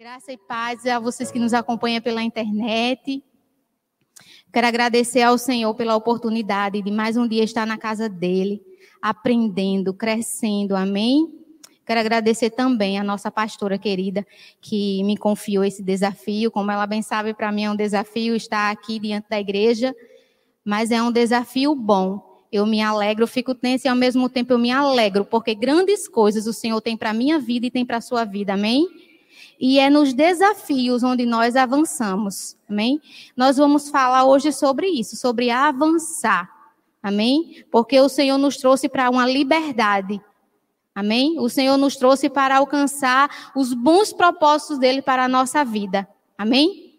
Graça e paz a vocês que nos acompanham pela internet. Quero agradecer ao Senhor pela oportunidade de mais um dia estar na casa dele, aprendendo, crescendo. Amém? Quero agradecer também a nossa pastora querida que me confiou esse desafio. Como ela bem sabe, para mim é um desafio estar aqui diante da igreja, mas é um desafio bom. Eu me alegro, fico tensa e ao mesmo tempo eu me alegro, porque grandes coisas o Senhor tem para a minha vida e tem para a sua vida. Amém? E é nos desafios onde nós avançamos. Amém? Nós vamos falar hoje sobre isso, sobre avançar. Amém? Porque o Senhor nos trouxe para uma liberdade. Amém? O Senhor nos trouxe para alcançar os bons propósitos dele para a nossa vida. Amém?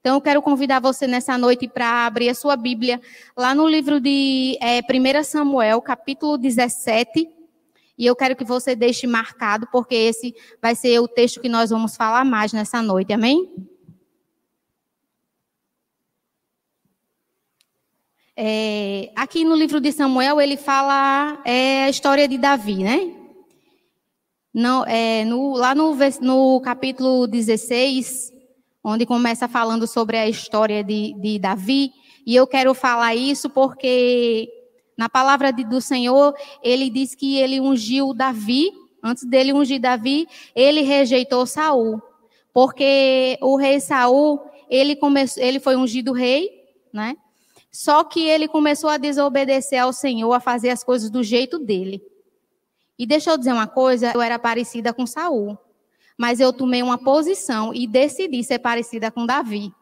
Então, eu quero convidar você nessa noite para abrir a sua Bíblia lá no livro de é, 1 Samuel, capítulo 17. E eu quero que você deixe marcado, porque esse vai ser o texto que nós vamos falar mais nessa noite, amém? É, aqui no livro de Samuel, ele fala é, a história de Davi, né? Não, é, no, lá no, no capítulo 16, onde começa falando sobre a história de, de Davi, e eu quero falar isso porque na palavra do Senhor, ele diz que ele ungiu Davi, antes dele ungir Davi, ele rejeitou Saul. Porque o rei Saul, ele, começou, ele foi ungido rei, né? Só que ele começou a desobedecer ao Senhor, a fazer as coisas do jeito dele. E deixa eu dizer uma coisa, eu era parecida com Saul, mas eu tomei uma posição e decidi ser parecida com Davi.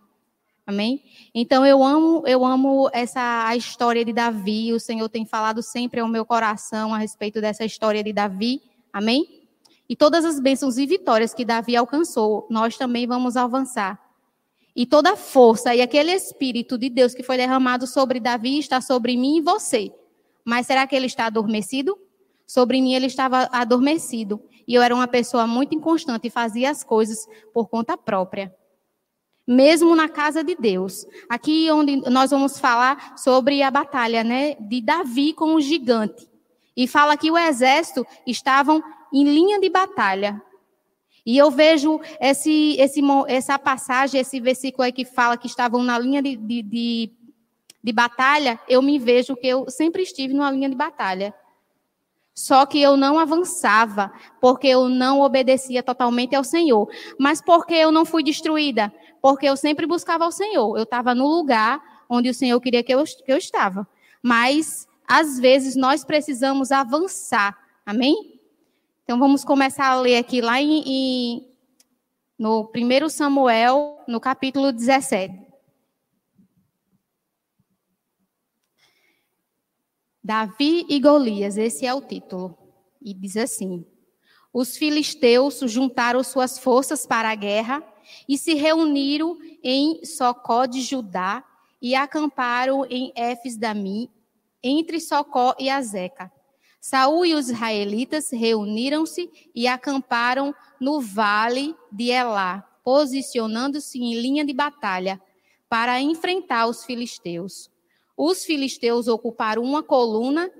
Amém? Então eu amo, eu amo essa a história de Davi. O Senhor tem falado sempre ao meu coração a respeito dessa história de Davi. Amém? E todas as bênçãos e vitórias que Davi alcançou, nós também vamos avançar. E toda a força e aquele espírito de Deus que foi derramado sobre Davi está sobre mim e você. Mas será que ele está adormecido? Sobre mim ele estava adormecido. E eu era uma pessoa muito inconstante e fazia as coisas por conta própria mesmo na casa de Deus. Aqui onde nós vamos falar sobre a batalha, né, de Davi com o gigante. E fala que o exército estavam em linha de batalha. E eu vejo esse, esse, essa passagem, esse versículo aí que fala que estavam na linha de, de, de, de batalha, eu me vejo que eu sempre estive numa linha de batalha. Só que eu não avançava, porque eu não obedecia totalmente ao Senhor. Mas porque eu não fui destruída? Porque eu sempre buscava o Senhor. Eu estava no lugar onde o Senhor queria que eu, que eu estava. Mas, às vezes, nós precisamos avançar. Amém? Então, vamos começar a ler aqui lá em, em no 1 Samuel, no capítulo 17. Davi e Golias, esse é o título. E diz assim: Os filisteus juntaram suas forças para a guerra e se reuniram em Socó de Judá e acamparam em Éfes Dami, entre Socó e Azeca. Saul e os israelitas reuniram-se e acamparam no vale de Elá, posicionando-se em linha de batalha para enfrentar os filisteus. Os filisteus ocuparam uma coluna,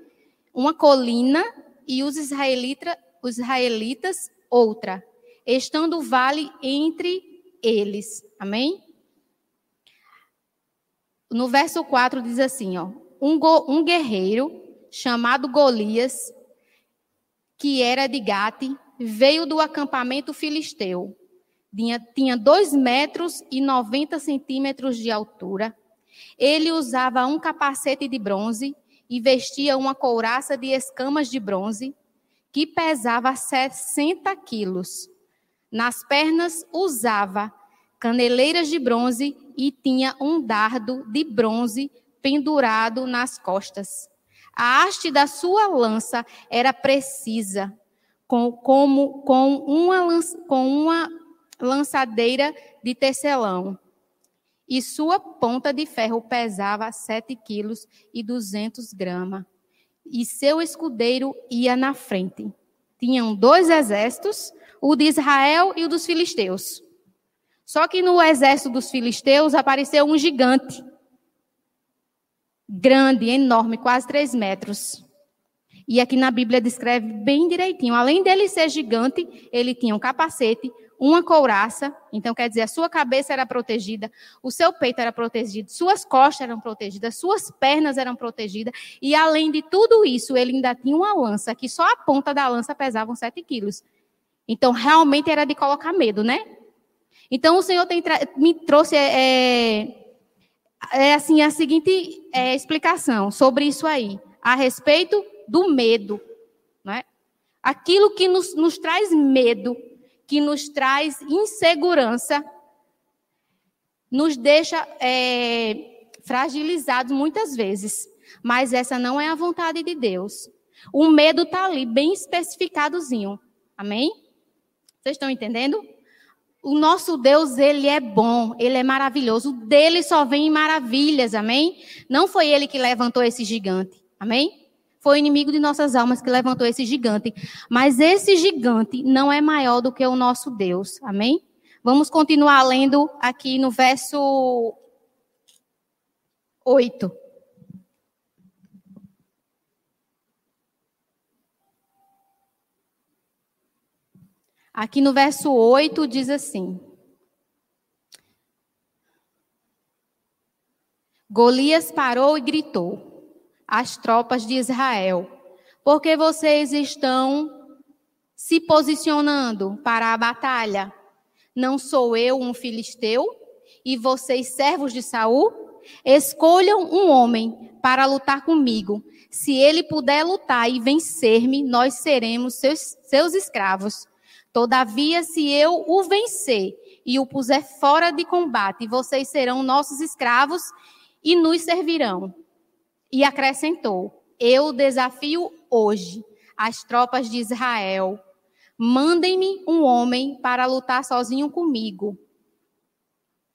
uma colina e os israelitas, os israelitas outra, estando o vale entre eles. Amém? No verso 4 diz assim, ó, um, go, um guerreiro chamado Golias, que era de Gate, veio do acampamento filisteu. Tinha, tinha dois metros e 90 centímetros de altura. Ele usava um capacete de bronze e vestia uma couraça de escamas de bronze, que pesava 60 quilos. Nas pernas usava caneleiras de bronze e tinha um dardo de bronze pendurado nas costas. A haste da sua lança era precisa, com, como, com, uma, com uma lançadeira de tecelão. E sua ponta de ferro pesava 7 quilos e 200 gramas. E seu escudeiro ia na frente. Tinham dois exércitos, o de Israel e o dos filisteus. Só que no exército dos filisteus apareceu um gigante. Grande, enorme, quase três metros. E aqui na Bíblia descreve bem direitinho. Além dele ser gigante, ele tinha um capacete, uma couraça, então quer dizer, a sua cabeça era protegida, o seu peito era protegido, suas costas eram protegidas, suas pernas eram protegidas, e além de tudo isso, ele ainda tinha uma lança, que só a ponta da lança pesava 7 quilos. Então, realmente era de colocar medo, né? Então, o Senhor me trouxe é, é, é, assim, a seguinte é, explicação sobre isso aí, a respeito do medo. Né? Aquilo que nos, nos traz medo, que nos traz insegurança, nos deixa é, fragilizados muitas vezes. Mas essa não é a vontade de Deus. O medo está ali, bem especificadozinho. Amém? Vocês estão entendendo? O nosso Deus, ele é bom, ele é maravilhoso. Dele só vem maravilhas, amém? Não foi ele que levantou esse gigante, amém? Foi o inimigo de nossas almas que levantou esse gigante. Mas esse gigante não é maior do que o nosso Deus. Amém? Vamos continuar lendo aqui no verso 8. Aqui no verso 8 diz assim: Golias parou e gritou: as tropas de Israel, porque vocês estão se posicionando para a batalha. Não sou eu um filisteu e vocês servos de Saul? Escolham um homem para lutar comigo. Se ele puder lutar e vencer-me, nós seremos seus, seus escravos. Todavia, se eu o vencer e o puser fora de combate, vocês serão nossos escravos e nos servirão. E acrescentou: Eu desafio hoje as tropas de Israel. Mandem-me um homem para lutar sozinho comigo.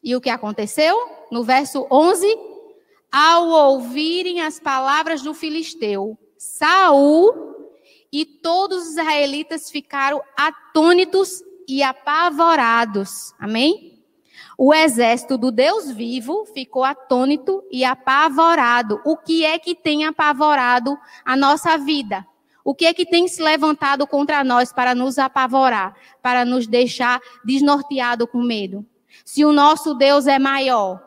E o que aconteceu? No verso 11, ao ouvirem as palavras do filisteu, Saul e todos os israelitas ficaram atônitos e apavorados. Amém? O exército do Deus vivo ficou atônito e apavorado. O que é que tem apavorado a nossa vida? O que é que tem se levantado contra nós para nos apavorar, para nos deixar desnorteado com medo? Se o nosso Deus é maior,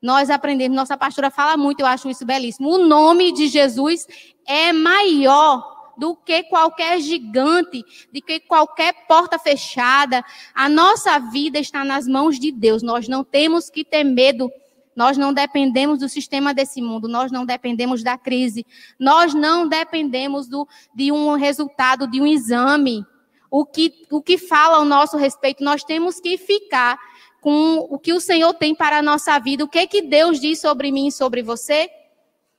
nós aprendemos, nossa pastora fala muito, eu acho isso belíssimo. O nome de Jesus é maior do que qualquer gigante, de que qualquer porta fechada. A nossa vida está nas mãos de Deus. Nós não temos que ter medo. Nós não dependemos do sistema desse mundo, nós não dependemos da crise, nós não dependemos do, de um resultado de um exame. O que, o que fala ao nosso respeito, nós temos que ficar com o que o Senhor tem para a nossa vida. O que, que Deus diz sobre mim e sobre você?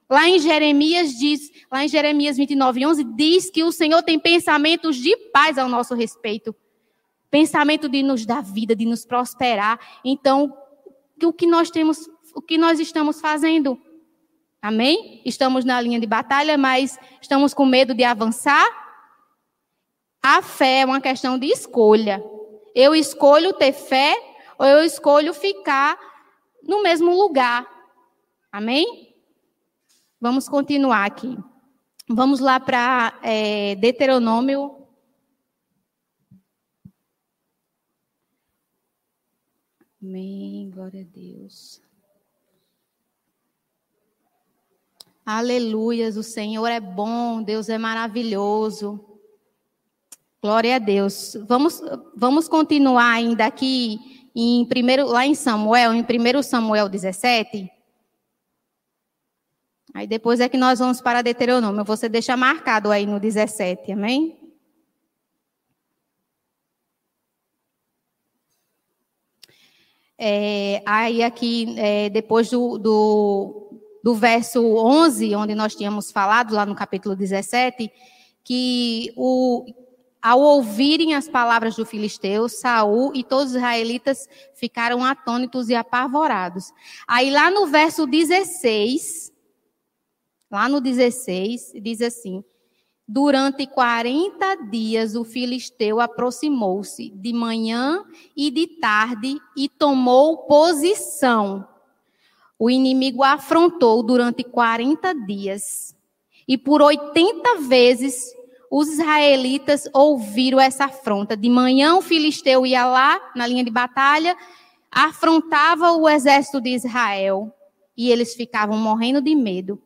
Lá em Jeremias diz, lá em Jeremias 29, 11, diz que o Senhor tem pensamentos de paz ao nosso respeito. Pensamento de nos dar vida, de nos prosperar. Então, o que nós temos, o que nós estamos fazendo? Amém? Estamos na linha de batalha, mas estamos com medo de avançar? A fé é uma questão de escolha. Eu escolho ter fé ou eu escolho ficar no mesmo lugar. Amém? Vamos continuar aqui. Vamos lá para é, Deuteronômio. Amém, glória a Deus. Aleluias, o Senhor é bom, Deus é maravilhoso. Glória a Deus. Vamos, vamos continuar ainda aqui em primeiro, lá em Samuel, em 1 Samuel 17. Aí depois é que nós vamos para Deuteronômio. Você deixa marcado aí no 17, amém? É, aí aqui, é, depois do, do, do verso 11, onde nós tínhamos falado, lá no capítulo 17, que o, ao ouvirem as palavras do filisteu, Saul e todos os israelitas ficaram atônitos e apavorados. Aí lá no verso 16, Lá no 16, diz assim: Durante 40 dias o filisteu aproximou-se de manhã e de tarde e tomou posição. O inimigo afrontou durante 40 dias. E por 80 vezes os israelitas ouviram essa afronta. De manhã o filisteu ia lá na linha de batalha, afrontava o exército de Israel e eles ficavam morrendo de medo.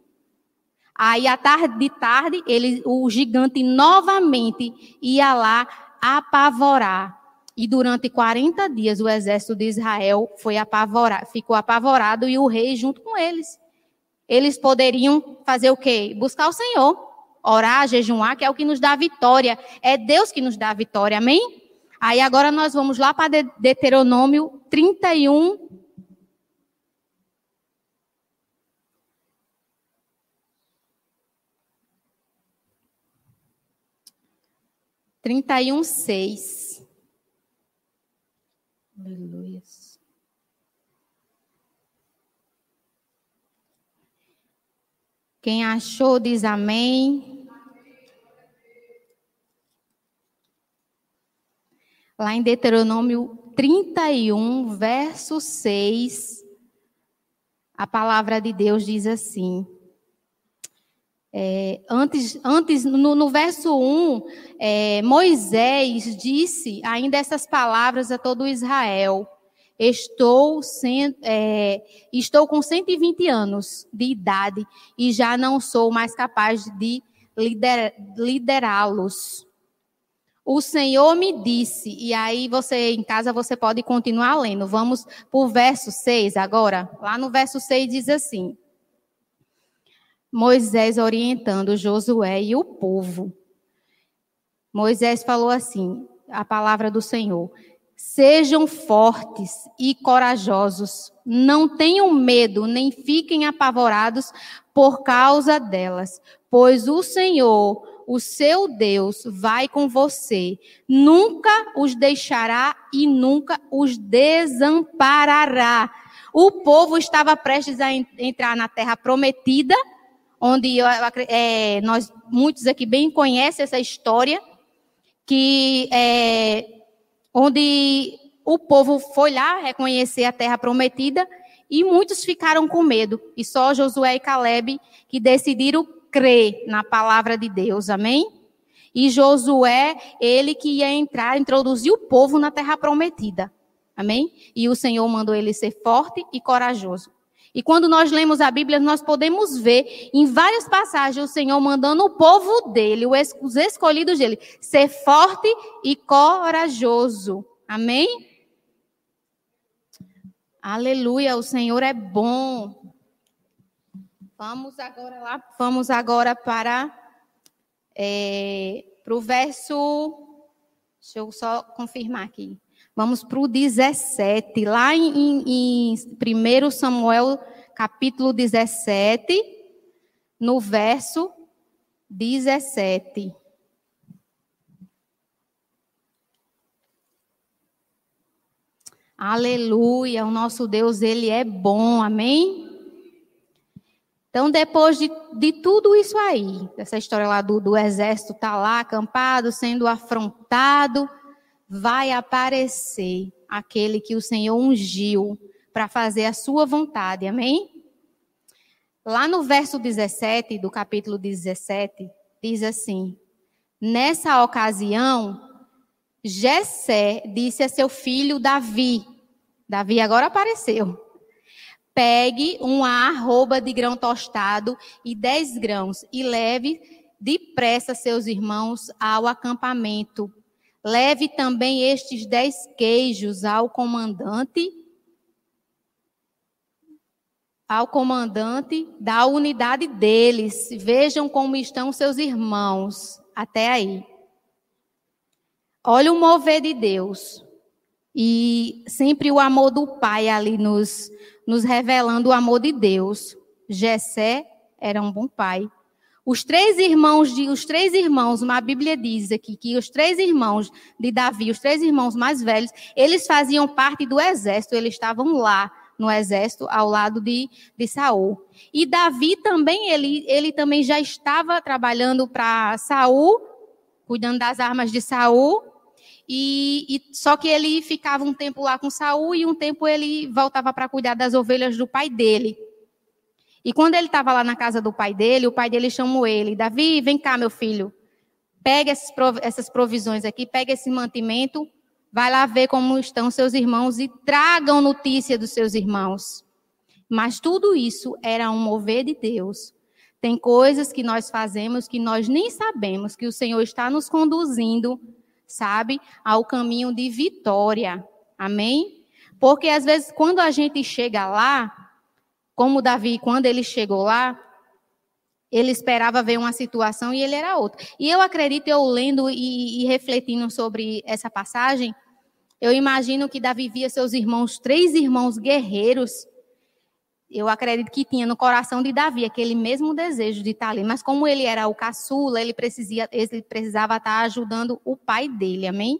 Aí, à tarde de tarde, ele, o gigante novamente ia lá apavorar. E durante 40 dias o exército de Israel foi apavorado, ficou apavorado e o rei junto com eles. Eles poderiam fazer o quê? Buscar o Senhor, orar, jejuar, que é o que nos dá vitória. É Deus que nos dá vitória, amém? Aí agora nós vamos lá para Deuteronômio 31, Trinta e um, seis. Aleluia. Quem achou diz amém. Lá em Deuteronômio 31, verso 6, a palavra de Deus diz assim: é, antes, antes no, no verso 1, é, Moisés disse ainda essas palavras a todo Israel. Estou, sem, é, estou com 120 anos de idade e já não sou mais capaz de lider, liderá-los. O Senhor me disse, e aí você em casa você pode continuar lendo. Vamos para o verso 6 agora. Lá no verso 6 diz assim: Moisés orientando Josué e o povo. Moisés falou assim: a palavra do Senhor. Sejam fortes e corajosos, não tenham medo, nem fiquem apavorados por causa delas, pois o Senhor, o seu Deus, vai com você, nunca os deixará e nunca os desamparará. O povo estava prestes a entrar na terra prometida, onde é, nós, muitos aqui bem conhecem essa história, que é, onde o povo foi lá reconhecer a terra prometida e muitos ficaram com medo. E só Josué e Caleb que decidiram crer na palavra de Deus, amém? E Josué, ele que ia entrar, introduzir o povo na terra prometida, amém? E o Senhor mandou ele ser forte e corajoso. E quando nós lemos a Bíblia, nós podemos ver em várias passagens o Senhor mandando o povo dele, os escolhidos dele, ser forte e corajoso. Amém? Aleluia, o Senhor é bom. Vamos agora lá, vamos agora para é, para o verso. Deixa eu só confirmar aqui. Vamos para o 17, lá em, em, em 1 Samuel, capítulo 17, no verso 17. Aleluia, o nosso Deus, ele é bom, amém? Então, depois de, de tudo isso aí, essa história lá do, do exército tá lá acampado, sendo afrontado, vai aparecer aquele que o Senhor ungiu para fazer a sua vontade. Amém? Lá no verso 17 do capítulo 17, diz assim: Nessa ocasião, Jessé disse a seu filho Davi, Davi agora apareceu. Pegue uma arroba de grão tostado e dez grãos e leve depressa seus irmãos ao acampamento Leve também estes dez queijos ao comandante, ao comandante da unidade deles. Vejam como estão seus irmãos. Até aí. Olha o mover de Deus. E sempre o amor do Pai ali nos, nos revelando o amor de Deus. Jessé era um bom pai. Os três irmãos de os três irmãos, uma Bíblia diz aqui que os três irmãos de Davi, os três irmãos mais velhos, eles faziam parte do exército, eles estavam lá no exército ao lado de, de Saul. E Davi também ele, ele também já estava trabalhando para Saul, cuidando das armas de Saul. E, e, só que ele ficava um tempo lá com Saul e um tempo ele voltava para cuidar das ovelhas do pai dele. E quando ele estava lá na casa do pai dele, o pai dele chamou ele: Davi, vem cá, meu filho. Pega essas provisões aqui, pega esse mantimento, vai lá ver como estão seus irmãos e tragam notícia dos seus irmãos. Mas tudo isso era um mover de Deus. Tem coisas que nós fazemos que nós nem sabemos que o Senhor está nos conduzindo, sabe, ao caminho de vitória. Amém? Porque às vezes quando a gente chega lá, como Davi, quando ele chegou lá, ele esperava ver uma situação e ele era outra. E eu acredito, eu lendo e, e refletindo sobre essa passagem, eu imagino que Davi via seus irmãos, três irmãos guerreiros. Eu acredito que tinha no coração de Davi aquele mesmo desejo de estar ali. Mas como ele era o caçula, ele, ele precisava estar ajudando o pai dele, amém?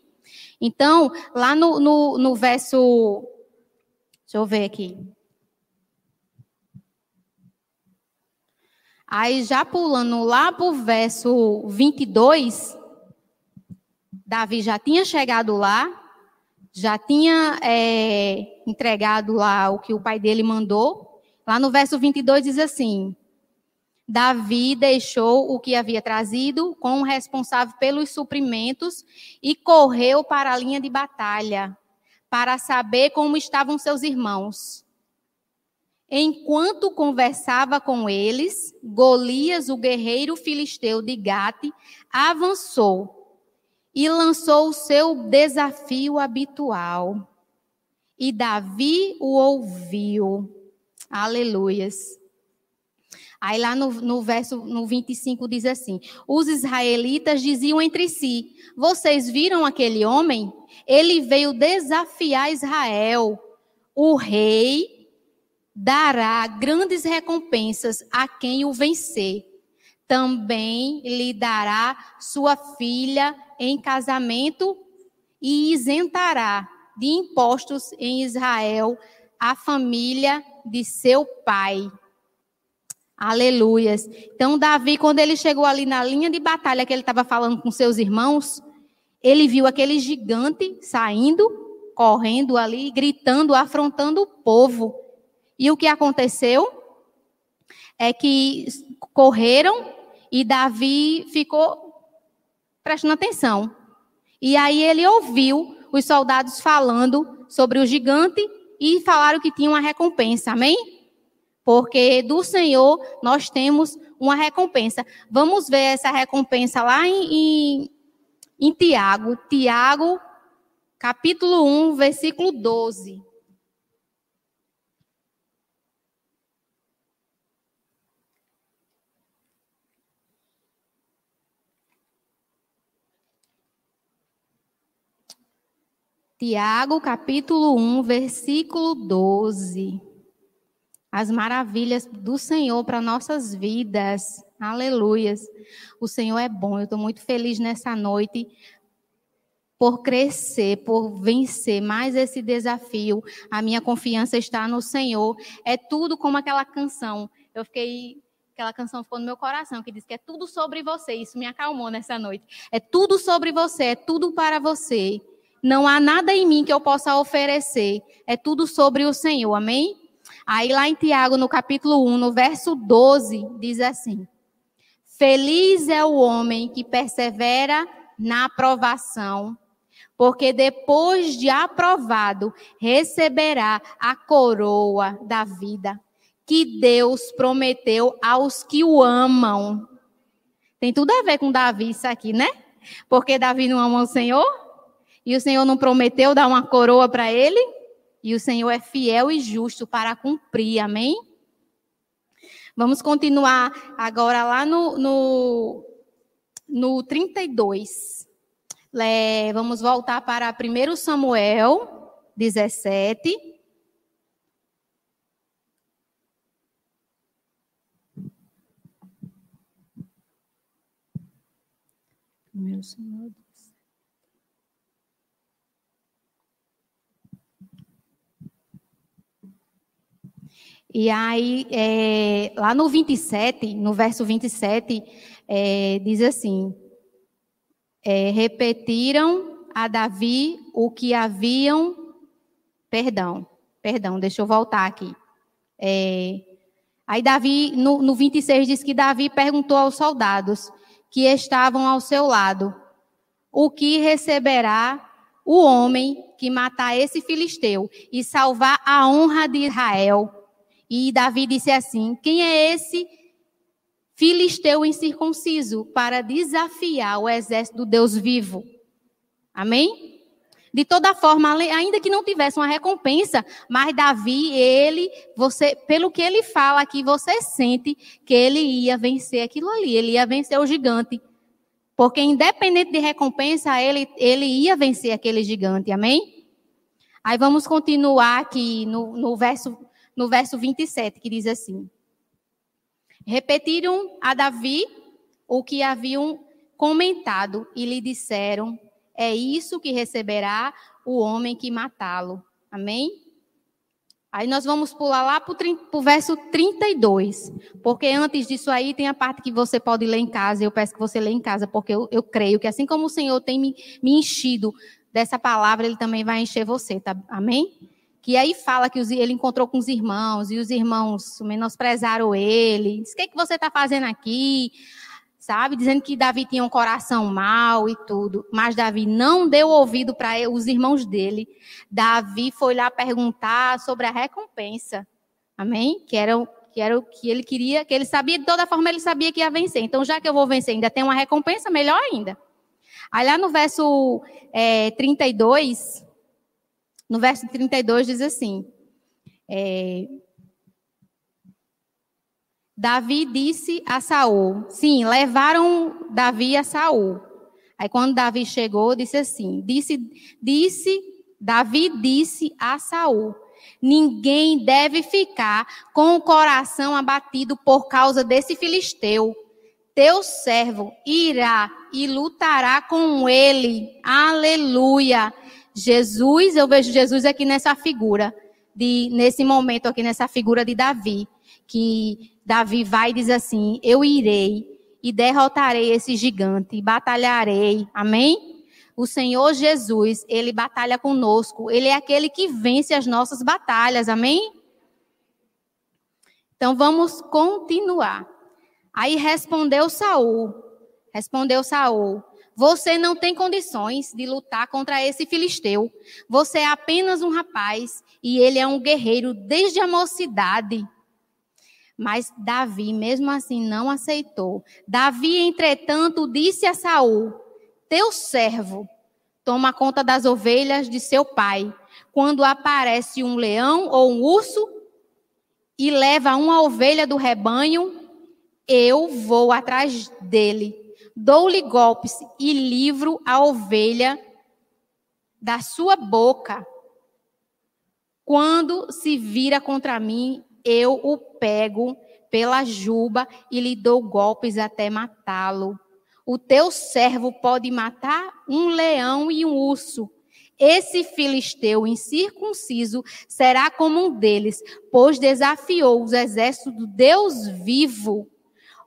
Então, lá no, no, no verso. Deixa eu ver aqui. Aí, já pulando lá para o verso 22, Davi já tinha chegado lá, já tinha é, entregado lá o que o pai dele mandou. Lá no verso 22 diz assim: Davi deixou o que havia trazido com o responsável pelos suprimentos e correu para a linha de batalha para saber como estavam seus irmãos. Enquanto conversava com eles, Golias, o guerreiro filisteu de Gate, avançou e lançou o seu desafio habitual. E Davi o ouviu. Aleluias. Aí lá no, no verso no 25 diz assim: Os israelitas diziam entre si: Vocês viram aquele homem? Ele veio desafiar Israel. O rei dará grandes recompensas a quem o vencer. Também lhe dará sua filha em casamento e isentará de impostos em Israel a família de seu pai. Aleluias. Então, Davi, quando ele chegou ali na linha de batalha que ele estava falando com seus irmãos, ele viu aquele gigante saindo, correndo ali, gritando, afrontando o povo. E o que aconteceu é que correram e Davi ficou prestando atenção. E aí ele ouviu os soldados falando sobre o gigante e falaram que tinha uma recompensa, amém? Porque do Senhor nós temos uma recompensa. Vamos ver essa recompensa lá em, em, em Tiago. Tiago, capítulo 1, versículo 12. Tiago, capítulo 1, versículo 12. As maravilhas do Senhor para nossas vidas. Aleluias. O Senhor é bom. Eu estou muito feliz nessa noite por crescer, por vencer mais esse desafio. A minha confiança está no Senhor. É tudo como aquela canção. Eu fiquei aquela canção ficou no meu coração, que diz que é tudo sobre você. Isso me acalmou nessa noite. É tudo sobre você, é tudo para você. Não há nada em mim que eu possa oferecer. É tudo sobre o Senhor. Amém? Aí lá em Tiago, no capítulo 1, no verso 12, diz assim: Feliz é o homem que persevera na aprovação, porque depois de aprovado, receberá a coroa da vida que Deus prometeu aos que o amam. Tem tudo a ver com Davi isso aqui, né? Porque Davi não ama o Senhor? E o Senhor não prometeu dar uma coroa para ele? E o Senhor é fiel e justo para cumprir, amém? Vamos continuar agora lá no, no, no 32. É, vamos voltar para 1 Samuel 17. Primeiro Samuel E aí, é, lá no 27, no verso 27, é, diz assim: é, repetiram a Davi o que haviam. Perdão, perdão, deixa eu voltar aqui. É, Aí Davi, no, no 26, diz que Davi perguntou aos soldados que estavam ao seu lado: O que receberá o homem que matar esse filisteu e salvar a honra de Israel? E Davi disse assim: Quem é esse filisteu incircunciso para desafiar o exército do Deus vivo? Amém? De toda forma, ainda que não tivesse uma recompensa, mas Davi, ele, você, pelo que ele fala aqui, você sente que ele ia vencer aquilo ali, ele ia vencer o gigante. Porque independente de recompensa, ele, ele ia vencer aquele gigante, amém? Aí vamos continuar aqui no, no, verso, no verso 27, que diz assim: Repetiram a Davi o que haviam comentado e lhe disseram é isso que receberá o homem que matá-lo. Amém? Aí nós vamos pular lá para o verso 32. Porque antes disso aí tem a parte que você pode ler em casa. Eu peço que você lê em casa, porque eu, eu creio que assim como o Senhor tem me, me enchido dessa palavra, Ele também vai encher você, tá? Amém? Que aí fala que ele encontrou com os irmãos e os irmãos menosprezaram ele. Diz: O que, é que você está fazendo aqui? sabe? Dizendo que Davi tinha um coração mau e tudo. Mas Davi não deu ouvido para os irmãos dele. Davi foi lá perguntar sobre a recompensa. Amém? Que era, que era o que ele queria, que ele sabia, de toda forma ele sabia que ia vencer. Então, já que eu vou vencer, ainda tem uma recompensa, melhor ainda. Aí lá no verso é, 32, no verso 32 diz assim, é, Davi disse a Saul, sim, levaram Davi a Saul. Aí quando Davi chegou, disse assim, disse, disse, Davi disse a Saul, ninguém deve ficar com o coração abatido por causa desse filisteu. Teu servo irá e lutará com ele. Aleluia. Jesus, eu vejo Jesus aqui nessa figura, de, nesse momento aqui, nessa figura de Davi, que Davi vai e diz assim: Eu irei e derrotarei esse gigante, batalharei. Amém? O Senhor Jesus, ele batalha conosco. Ele é aquele que vence as nossas batalhas. Amém? Então vamos continuar. Aí respondeu Saul. Respondeu Saul: Você não tem condições de lutar contra esse filisteu. Você é apenas um rapaz e ele é um guerreiro desde a mocidade. Mas Davi, mesmo assim, não aceitou. Davi, entretanto, disse a Saul: Teu servo toma conta das ovelhas de seu pai. Quando aparece um leão ou um urso e leva uma ovelha do rebanho, eu vou atrás dele. Dou-lhe golpes e livro a ovelha da sua boca. Quando se vira contra mim, eu o pego pela juba e lhe dou golpes até matá-lo. O teu servo pode matar um leão e um urso. Esse filisteu incircunciso será como um deles, pois desafiou os exércitos do Deus vivo.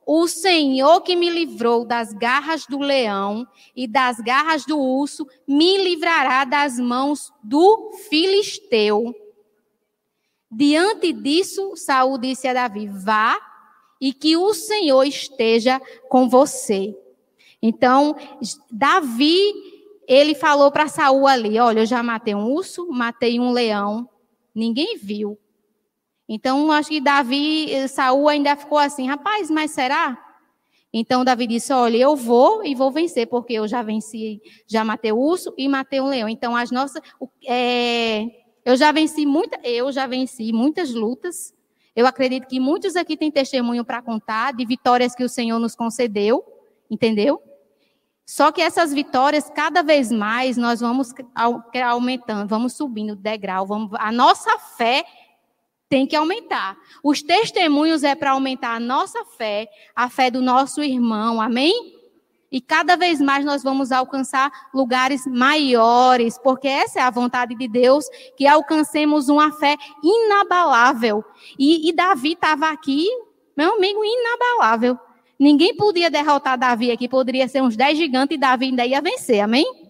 O Senhor que me livrou das garras do leão e das garras do urso, me livrará das mãos do filisteu. Diante disso, Saul disse a Davi: Vá e que o Senhor esteja com você. Então, Davi, ele falou para Saul ali: Olha, eu já matei um urso, matei um leão, ninguém viu. Então, acho que Davi, Saul ainda ficou assim: Rapaz, mas será? Então Davi disse: Olha, eu vou e vou vencer, porque eu já venci, já matei o urso e matei um leão. Então, as nossas. É, eu já venci muita, eu já venci muitas lutas. Eu acredito que muitos aqui têm testemunho para contar de vitórias que o Senhor nos concedeu, entendeu? Só que essas vitórias, cada vez mais, nós vamos aumentando, vamos subindo degrau, vamos, a nossa fé tem que aumentar. Os testemunhos é para aumentar a nossa fé, a fé do nosso irmão, amém? E cada vez mais nós vamos alcançar lugares maiores, porque essa é a vontade de Deus, que alcancemos uma fé inabalável. E, e Davi estava aqui, meu amigo, inabalável. Ninguém podia derrotar Davi aqui, poderia ser uns dez gigantes e Davi ainda ia vencer, amém?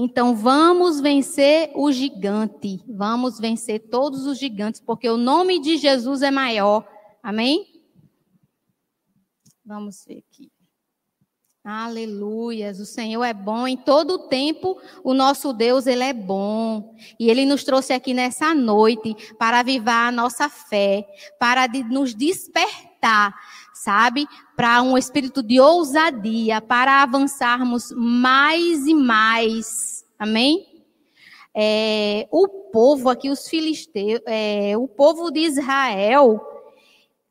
Então vamos vencer o gigante. Vamos vencer todos os gigantes, porque o nome de Jesus é maior. Amém? Vamos ver aqui. Aleluias, o Senhor é bom em todo o tempo, o nosso Deus, ele é bom. E ele nos trouxe aqui nessa noite para avivar a nossa fé, para nos despertar, sabe? Para um espírito de ousadia, para avançarmos mais e mais. Amém? É, o povo aqui, os filisteus, é, o povo de Israel,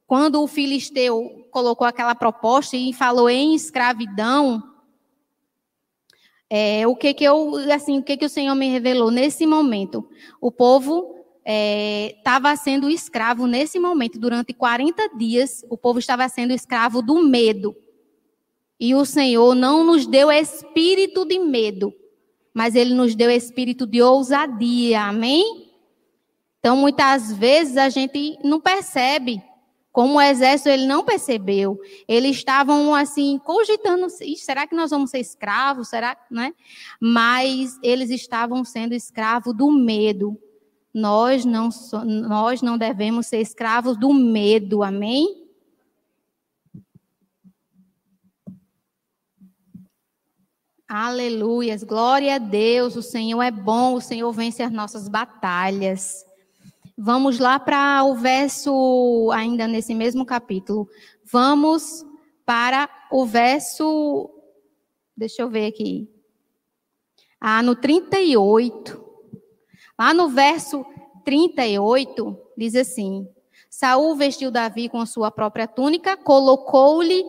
quando o filisteu colocou aquela proposta e falou em escravidão, é, o que que eu, assim, o que que o Senhor me revelou nesse momento? O povo estava é, sendo escravo nesse momento, durante 40 dias, o povo estava sendo escravo do medo. E o Senhor não nos deu espírito de medo, mas Ele nos deu espírito de ousadia, amém? Então, muitas vezes a gente não percebe como o exército ele não percebeu, eles estavam assim cogitando, será que nós vamos ser escravos? Será, né? Mas eles estavam sendo escravos do medo. Nós não nós não devemos ser escravos do medo. Amém? Aleluias, glória a Deus, o Senhor é bom, o Senhor vence as nossas batalhas. Vamos lá para o verso, ainda nesse mesmo capítulo. Vamos para o verso. Deixa eu ver aqui. Ah, no 38. Lá no verso 38, diz assim: Saul vestiu Davi com sua própria túnica, colocou-lhe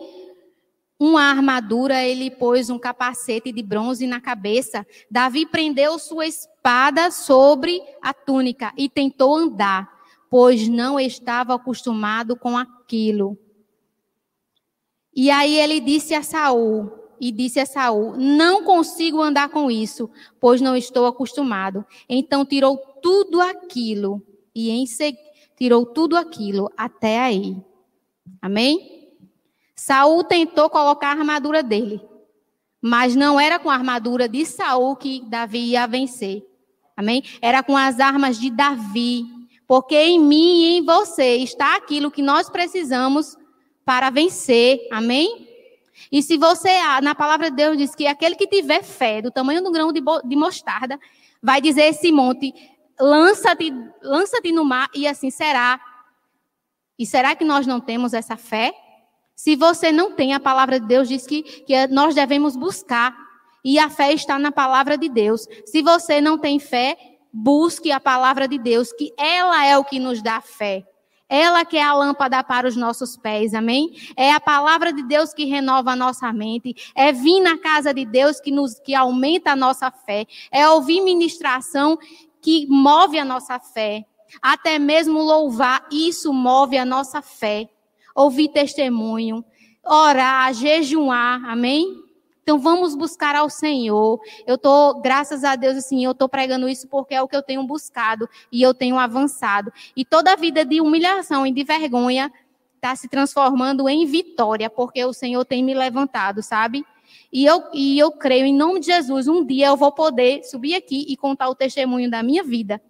uma armadura, ele pôs um capacete de bronze na cabeça. Davi prendeu sua espada sobre a túnica e tentou andar, pois não estava acostumado com aquilo. E aí ele disse a Saul, e disse a Saul: Não consigo andar com isso, pois não estou acostumado. Então tirou tudo aquilo e em tirou tudo aquilo até aí. Amém? Saul tentou colocar a armadura dele, mas não era com a armadura de Saul que Davi ia vencer. Amém? Era com as armas de Davi, porque em mim e em você está aquilo que nós precisamos para vencer. Amém? E se você, na palavra de Deus diz que aquele que tiver fé do tamanho do grão de, mostarda, vai dizer esse monte, lança-te lança no mar e assim será. E será que nós não temos essa fé? Se você não tem, a palavra de Deus diz que, que nós devemos buscar. E a fé está na palavra de Deus. Se você não tem fé, busque a palavra de Deus, que ela é o que nos dá fé. Ela que é a lâmpada para os nossos pés, amém? É a palavra de Deus que renova a nossa mente. É vir na casa de Deus que nos que aumenta a nossa fé. É ouvir ministração que move a nossa fé. Até mesmo louvar, isso move a nossa fé ouvir testemunho, orar, jejuar, amém? Então vamos buscar ao Senhor. Eu tô, graças a Deus, assim, eu tô pregando isso porque é o que eu tenho buscado e eu tenho avançado. E toda a vida de humilhação e de vergonha está se transformando em vitória, porque o Senhor tem me levantado, sabe? E eu, e eu creio, em nome de Jesus, um dia eu vou poder subir aqui e contar o testemunho da minha vida.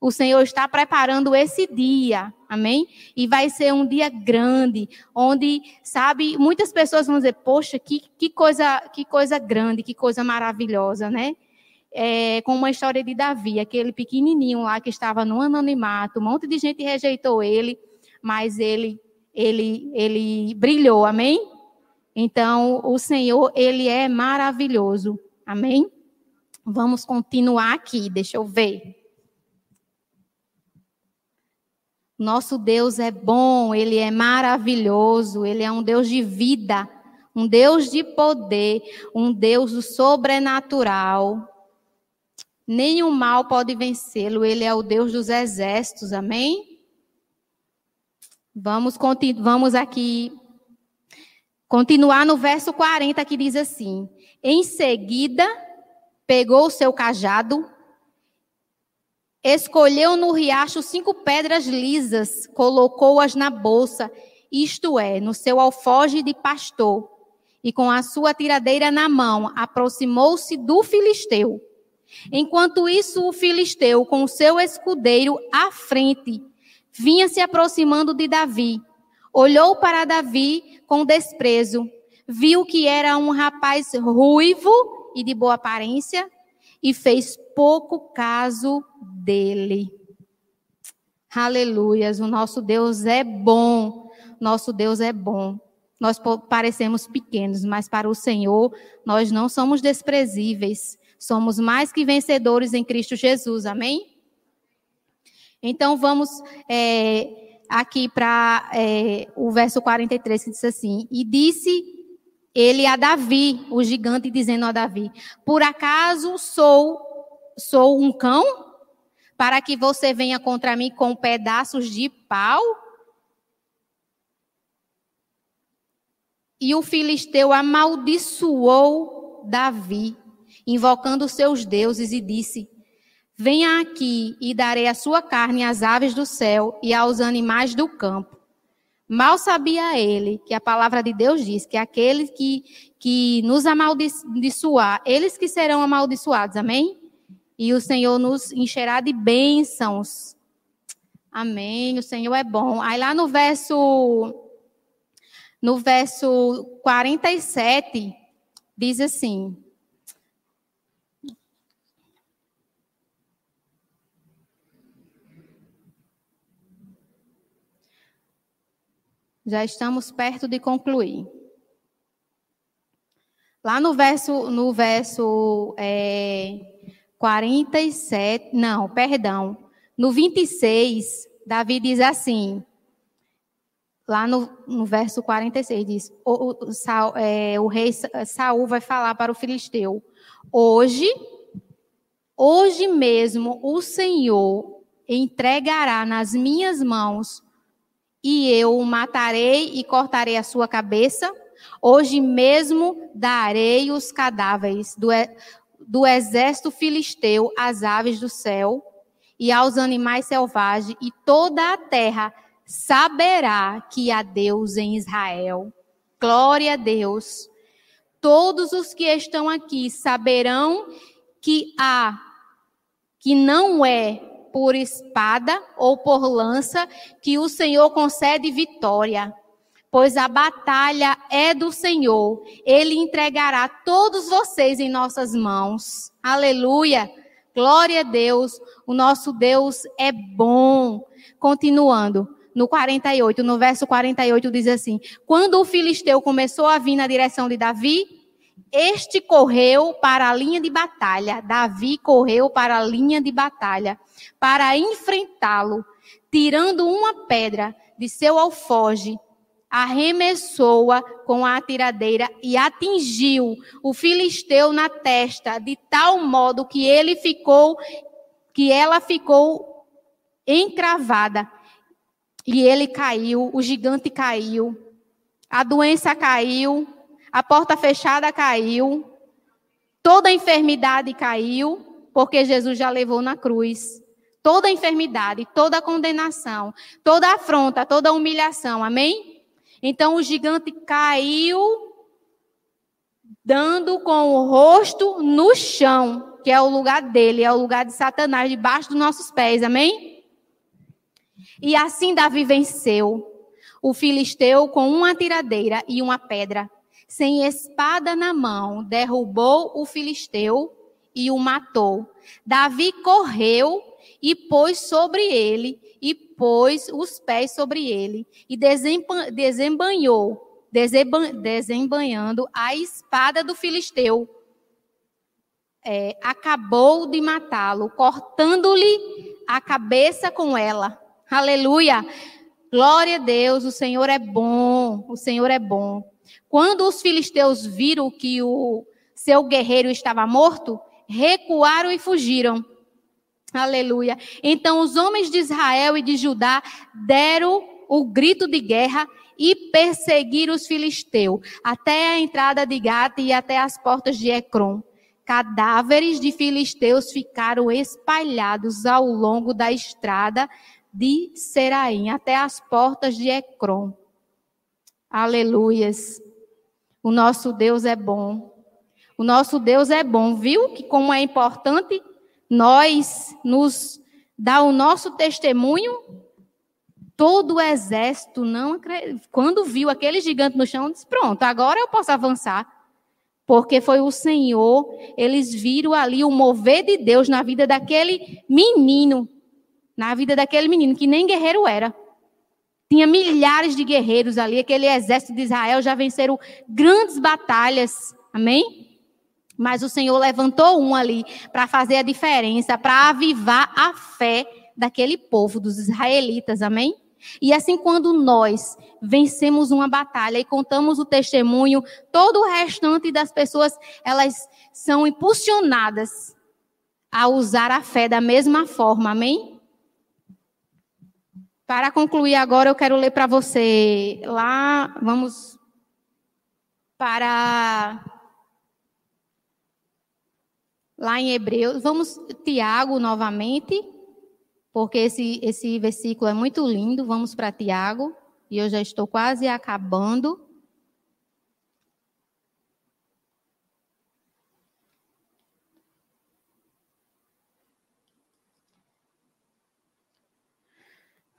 O Senhor está preparando esse dia, amém? E vai ser um dia grande, onde, sabe, muitas pessoas vão dizer, poxa, que, que, coisa, que coisa grande, que coisa maravilhosa, né? É, com uma história de Davi, aquele pequenininho lá que estava no anonimato, um monte de gente rejeitou ele, mas ele, ele, ele brilhou, amém? Então, o Senhor, ele é maravilhoso, amém? Vamos continuar aqui, deixa eu ver. Nosso Deus é bom, ele é maravilhoso, ele é um Deus de vida, um Deus de poder, um Deus do sobrenatural. Nenhum mal pode vencê-lo, ele é o Deus dos exércitos, amém? Vamos, vamos aqui continuar no verso 40 que diz assim: Em seguida, pegou o seu cajado, Escolheu no riacho cinco pedras lisas, colocou-as na bolsa, isto é, no seu alfoge de pastor, e com a sua tiradeira na mão, aproximou-se do filisteu. Enquanto isso, o filisteu, com seu escudeiro à frente, vinha se aproximando de Davi. Olhou para Davi com desprezo, viu que era um rapaz ruivo e de boa aparência e fez pouco caso dele. Aleluias, o nosso Deus é bom, nosso Deus é bom. Nós parecemos pequenos, mas para o Senhor nós não somos desprezíveis. Somos mais que vencedores em Cristo Jesus, amém? Então vamos é, aqui para é, o verso 43 que diz assim: E disse ele a Davi, o gigante, dizendo a Davi: Por acaso sou sou um cão para que você venha contra mim com pedaços de pau? E o filisteu amaldiçoou Davi, invocando seus deuses, e disse: Venha aqui e darei a sua carne às aves do céu e aos animais do campo. Mal sabia ele que a palavra de Deus diz que aqueles que, que nos amaldiçoar, eles que serão amaldiçoados, amém? E o Senhor nos encherá de bênçãos. Amém. O Senhor é bom. Aí lá no verso no verso 47 diz assim: Já estamos perto de concluir. Lá no verso, no verso é, 47, não, perdão, no 26, Davi diz assim, lá no, no verso 46, diz: o, o, é, o rei Saul vai falar para o filisteu: Hoje, hoje mesmo, o Senhor entregará nas minhas mãos e eu o matarei e cortarei a sua cabeça. Hoje mesmo darei os cadáveres do, do exército filisteu às aves do céu e aos animais selvagens, e toda a terra saberá que há Deus em Israel. Glória a Deus. Todos os que estão aqui saberão que há, que não é por espada ou por lança que o Senhor concede vitória. Pois a batalha é do Senhor. Ele entregará todos vocês em nossas mãos. Aleluia. Glória a Deus. O nosso Deus é bom. Continuando no 48, no verso 48 diz assim: Quando o filisteu começou a vir na direção de Davi, este correu para a linha de batalha. Davi correu para a linha de batalha para enfrentá-lo, tirando uma pedra de seu alfoge, arremessou-a com a atiradeira e atingiu o filisteu na testa de tal modo que ele ficou que ela ficou encravada. E ele caiu, o gigante caiu, a doença caiu, a porta fechada caiu, toda a enfermidade caiu, porque Jesus já levou na cruz toda enfermidade, toda condenação, toda afronta, toda humilhação. Amém? Então o gigante caiu, dando com o rosto no chão, que é o lugar dele, é o lugar de Satanás, debaixo dos nossos pés. Amém? E assim Davi venceu o filisteu com uma tiradeira e uma pedra. Sem espada na mão, derrubou o filisteu e o matou. Davi correu e pôs sobre ele, e pôs os pés sobre ele, e desembanhou, desembanhando a espada do filisteu. É, acabou de matá-lo, cortando-lhe a cabeça com ela. Aleluia! Glória a Deus, o Senhor é bom, o Senhor é bom. Quando os filisteus viram que o seu guerreiro estava morto, recuaram e fugiram. Aleluia. Então os homens de Israel e de Judá deram o grito de guerra e perseguiram os filisteus até a entrada de Gata e até as portas de Ecrom. Cadáveres de filisteus ficaram espalhados ao longo da estrada de Seraim até as portas de Ecrom. Aleluias. O nosso Deus é bom. O nosso Deus é bom, viu? Que como é importante nós nos dar o nosso testemunho. Todo o exército não quando viu aquele gigante no chão, disse: "Pronto, agora eu posso avançar". Porque foi o Senhor, eles viram ali o mover de Deus na vida daquele menino, na vida daquele menino que nem guerreiro era. Tinha milhares de guerreiros ali, aquele exército de Israel já venceram grandes batalhas. Amém? Mas o Senhor levantou um ali para fazer a diferença, para avivar a fé daquele povo, dos israelitas. Amém? E assim, quando nós vencemos uma batalha e contamos o testemunho, todo o restante das pessoas, elas são impulsionadas a usar a fé da mesma forma. Amém? Para concluir agora, eu quero ler para você lá, vamos para lá em Hebreus, vamos Tiago novamente, porque esse esse versículo é muito lindo. Vamos para Tiago, e eu já estou quase acabando.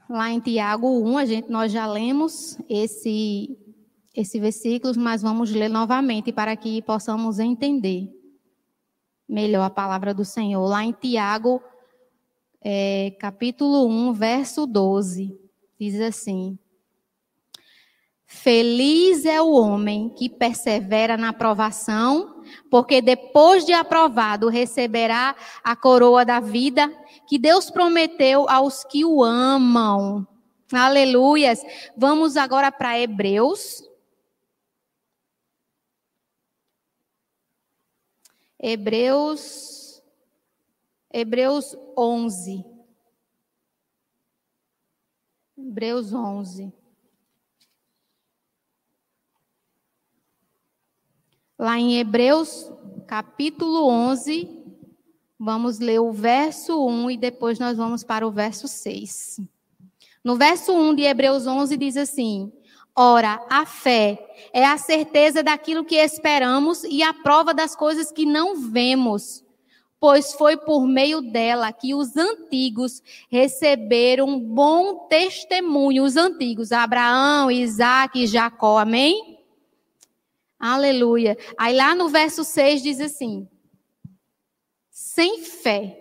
Lá em Tiago 1, a gente, nós já lemos esse, esse versículo, mas vamos ler novamente para que possamos entender melhor a palavra do Senhor. Lá em Tiago, é, capítulo 1, verso 12, diz assim: Feliz é o homem que persevera na aprovação, porque depois de aprovado receberá a coroa da vida que Deus prometeu aos que o amam. Aleluias. Vamos agora para Hebreus. Hebreus Hebreus 11. Hebreus 11. Lá em Hebreus, capítulo 11, Vamos ler o verso 1 e depois nós vamos para o verso 6. No verso 1 de Hebreus 11 diz assim: Ora, a fé é a certeza daquilo que esperamos e a prova das coisas que não vemos, pois foi por meio dela que os antigos receberam bom testemunho. Os antigos, Abraão, Isaac e Jacó, amém? Aleluia. Aí lá no verso 6 diz assim: sem fé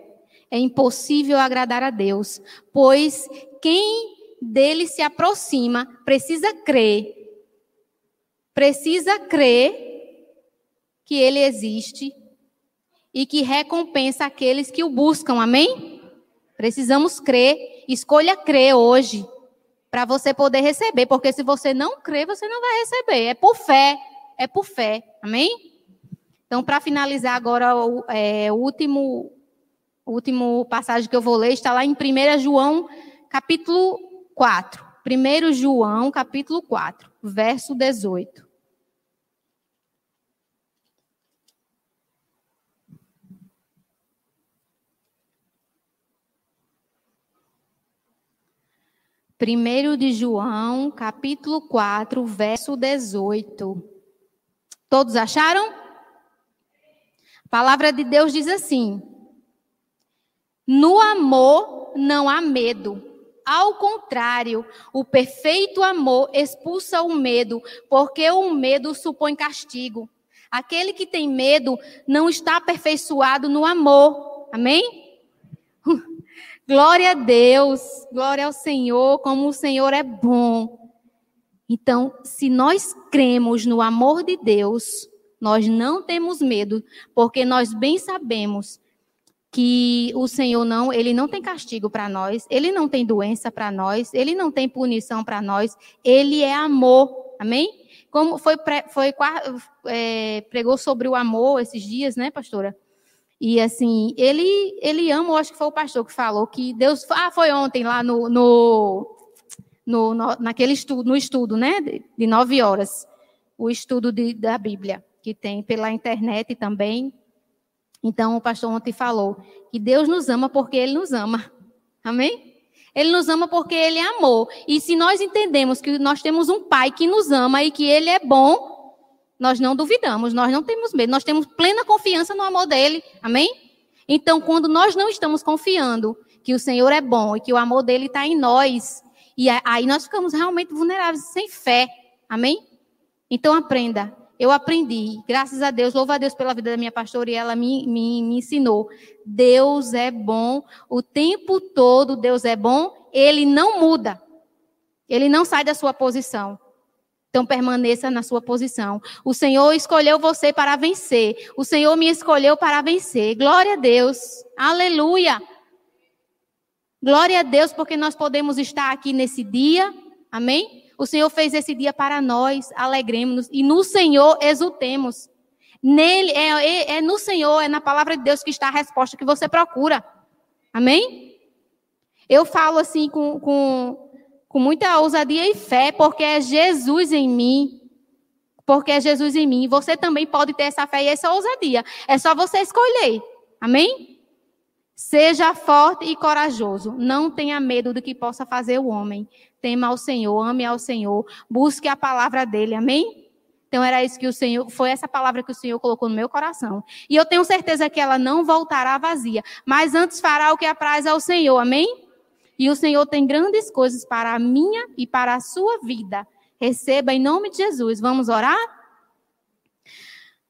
é impossível agradar a Deus, pois quem dele se aproxima precisa crer. Precisa crer que ele existe e que recompensa aqueles que o buscam. Amém? Precisamos crer. Escolha crer hoje para você poder receber, porque se você não crer, você não vai receber. É por fé, é por fé. Amém? Então, para finalizar agora, o, é, o último, o último passagem que eu vou ler está lá em 1 João, capítulo 4. 1 João, capítulo 4, verso 18. Primeiro de João, capítulo 4, verso 18. Todos acharam? A palavra de Deus diz assim: No amor não há medo. Ao contrário, o perfeito amor expulsa o medo, porque o medo supõe castigo. Aquele que tem medo não está aperfeiçoado no amor. Amém? Glória a Deus, glória ao Senhor, como o Senhor é bom. Então, se nós cremos no amor de Deus, nós não temos medo, porque nós bem sabemos que o Senhor não, ele não tem castigo para nós, ele não tem doença para nós, ele não tem punição para nós, ele é amor. Amém? Como foi, foi é, pregou sobre o amor esses dias, né, pastora? E assim, ele ele ama, eu acho que foi o pastor que falou que Deus, ah, foi ontem lá no, no, no, no naquele estudo, no estudo, né, de, de nove horas, o estudo de, da Bíblia que tem pela internet também. Então, o pastor ontem falou que Deus nos ama porque Ele nos ama. Amém? Ele nos ama porque Ele é amor. E se nós entendemos que nós temos um Pai que nos ama e que Ele é bom, nós não duvidamos, nós não temos medo, nós temos plena confiança no amor dele. Amém? Então, quando nós não estamos confiando que o Senhor é bom e que o amor dele está em nós, e aí nós ficamos realmente vulneráveis, sem fé. Amém? Então, aprenda. Eu aprendi, graças a Deus, louvo a Deus pela vida da minha pastora e ela me, me, me ensinou. Deus é bom o tempo todo, Deus é bom, ele não muda. Ele não sai da sua posição. Então permaneça na sua posição. O Senhor escolheu você para vencer. O Senhor me escolheu para vencer. Glória a Deus. Aleluia. Glória a Deus porque nós podemos estar aqui nesse dia. Amém? O Senhor fez esse dia para nós. Alegremos-nos e no Senhor exultemos. Nele é, é, é no Senhor, é na palavra de Deus que está a resposta que você procura. Amém? Eu falo assim com, com com muita ousadia e fé, porque é Jesus em mim. Porque é Jesus em mim. Você também pode ter essa fé e essa ousadia. É só você escolher. Amém? Seja forte e corajoso. Não tenha medo do que possa fazer o homem. Tema ao Senhor, ame ao Senhor, busque a palavra dele. Amém? Então era isso que o Senhor, foi essa palavra que o Senhor colocou no meu coração. E eu tenho certeza que ela não voltará vazia, mas antes fará o que apraz ao Senhor. Amém? E o Senhor tem grandes coisas para a minha e para a sua vida. Receba em nome de Jesus. Vamos orar?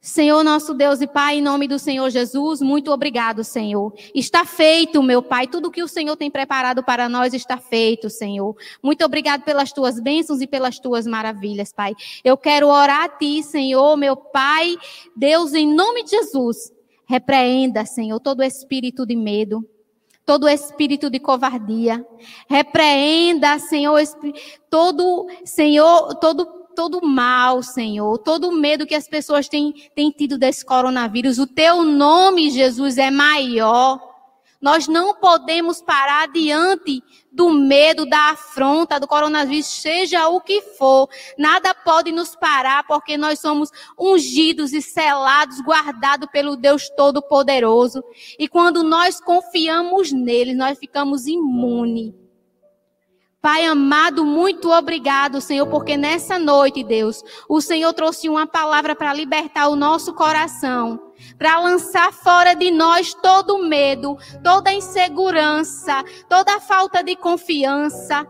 Senhor nosso Deus e Pai, em nome do Senhor Jesus, muito obrigado, Senhor. Está feito, meu Pai, tudo que o Senhor tem preparado para nós está feito, Senhor. Muito obrigado pelas tuas bênçãos e pelas tuas maravilhas, Pai. Eu quero orar a Ti, Senhor, meu Pai, Deus, em nome de Jesus. Repreenda, Senhor, todo espírito de medo, todo espírito de covardia. Repreenda, Senhor, todo, Senhor, todo, todo mal, Senhor, todo medo que as pessoas têm, têm tido desse coronavírus. O teu nome, Jesus, é maior. Nós não podemos parar diante do medo, da afronta, do coronavírus, seja o que for. Nada pode nos parar, porque nós somos ungidos e selados, guardados pelo Deus Todo-Poderoso. E quando nós confiamos nele, nós ficamos imunes. Pai amado, muito obrigado, Senhor, porque nessa noite, Deus, o Senhor trouxe uma palavra para libertar o nosso coração, para lançar fora de nós todo o medo, toda a insegurança, toda a falta de confiança.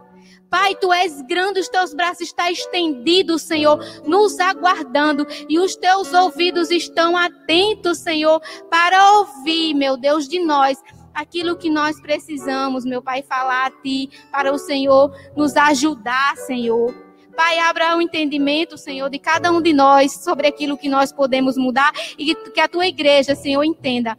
Pai, tu és grande, os teus braços estão estendidos, Senhor, nos aguardando, e os teus ouvidos estão atentos, Senhor, para ouvir, meu Deus, de nós aquilo que nós precisamos, meu Pai, falar a Ti, para o Senhor nos ajudar, Senhor. Pai, abra o entendimento, Senhor, de cada um de nós sobre aquilo que nós podemos mudar e que a tua igreja, Senhor, entenda.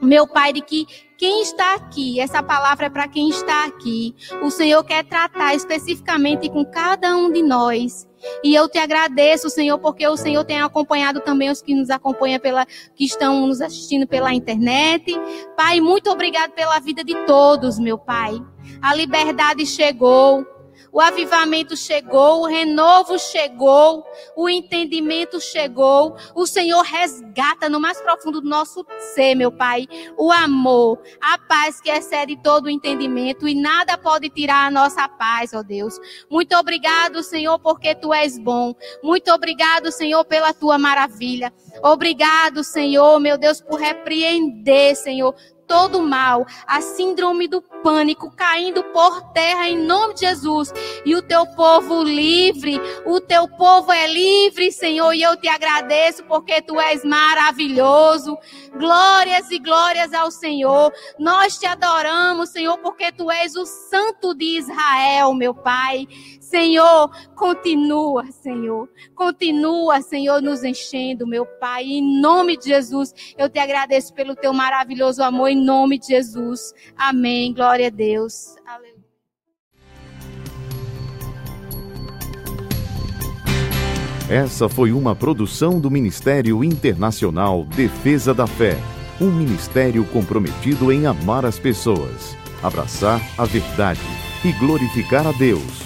Meu Pai, de que quem está aqui, essa palavra é para quem está aqui. O Senhor quer tratar especificamente com cada um de nós. E eu te agradeço, Senhor, porque o Senhor tem acompanhado também os que nos acompanham pela, que estão nos assistindo pela internet. Pai, muito obrigado pela vida de todos, meu Pai. A liberdade chegou. O avivamento chegou, o renovo chegou, o entendimento chegou. O Senhor resgata no mais profundo do nosso ser, meu Pai, o amor, a paz que excede todo o entendimento e nada pode tirar a nossa paz, ó Deus. Muito obrigado, Senhor, porque tu és bom. Muito obrigado, Senhor, pela tua maravilha. Obrigado, Senhor, meu Deus, por repreender, Senhor, todo mal, a síndrome do pânico caindo por terra em nome de Jesus. E o teu povo livre, o teu povo é livre, Senhor, e eu te agradeço porque tu és maravilhoso. Glórias e glórias ao Senhor. Nós te adoramos, Senhor, porque tu és o santo de Israel, meu Pai. Senhor, continua, Senhor. Continua, Senhor, nos enchendo, meu Pai. Em nome de Jesus, eu te agradeço pelo teu maravilhoso amor, em nome de Jesus. Amém. Glória a Deus. Aleluia. Essa foi uma produção do Ministério Internacional Defesa da Fé, um ministério comprometido em amar as pessoas, abraçar a verdade e glorificar a Deus.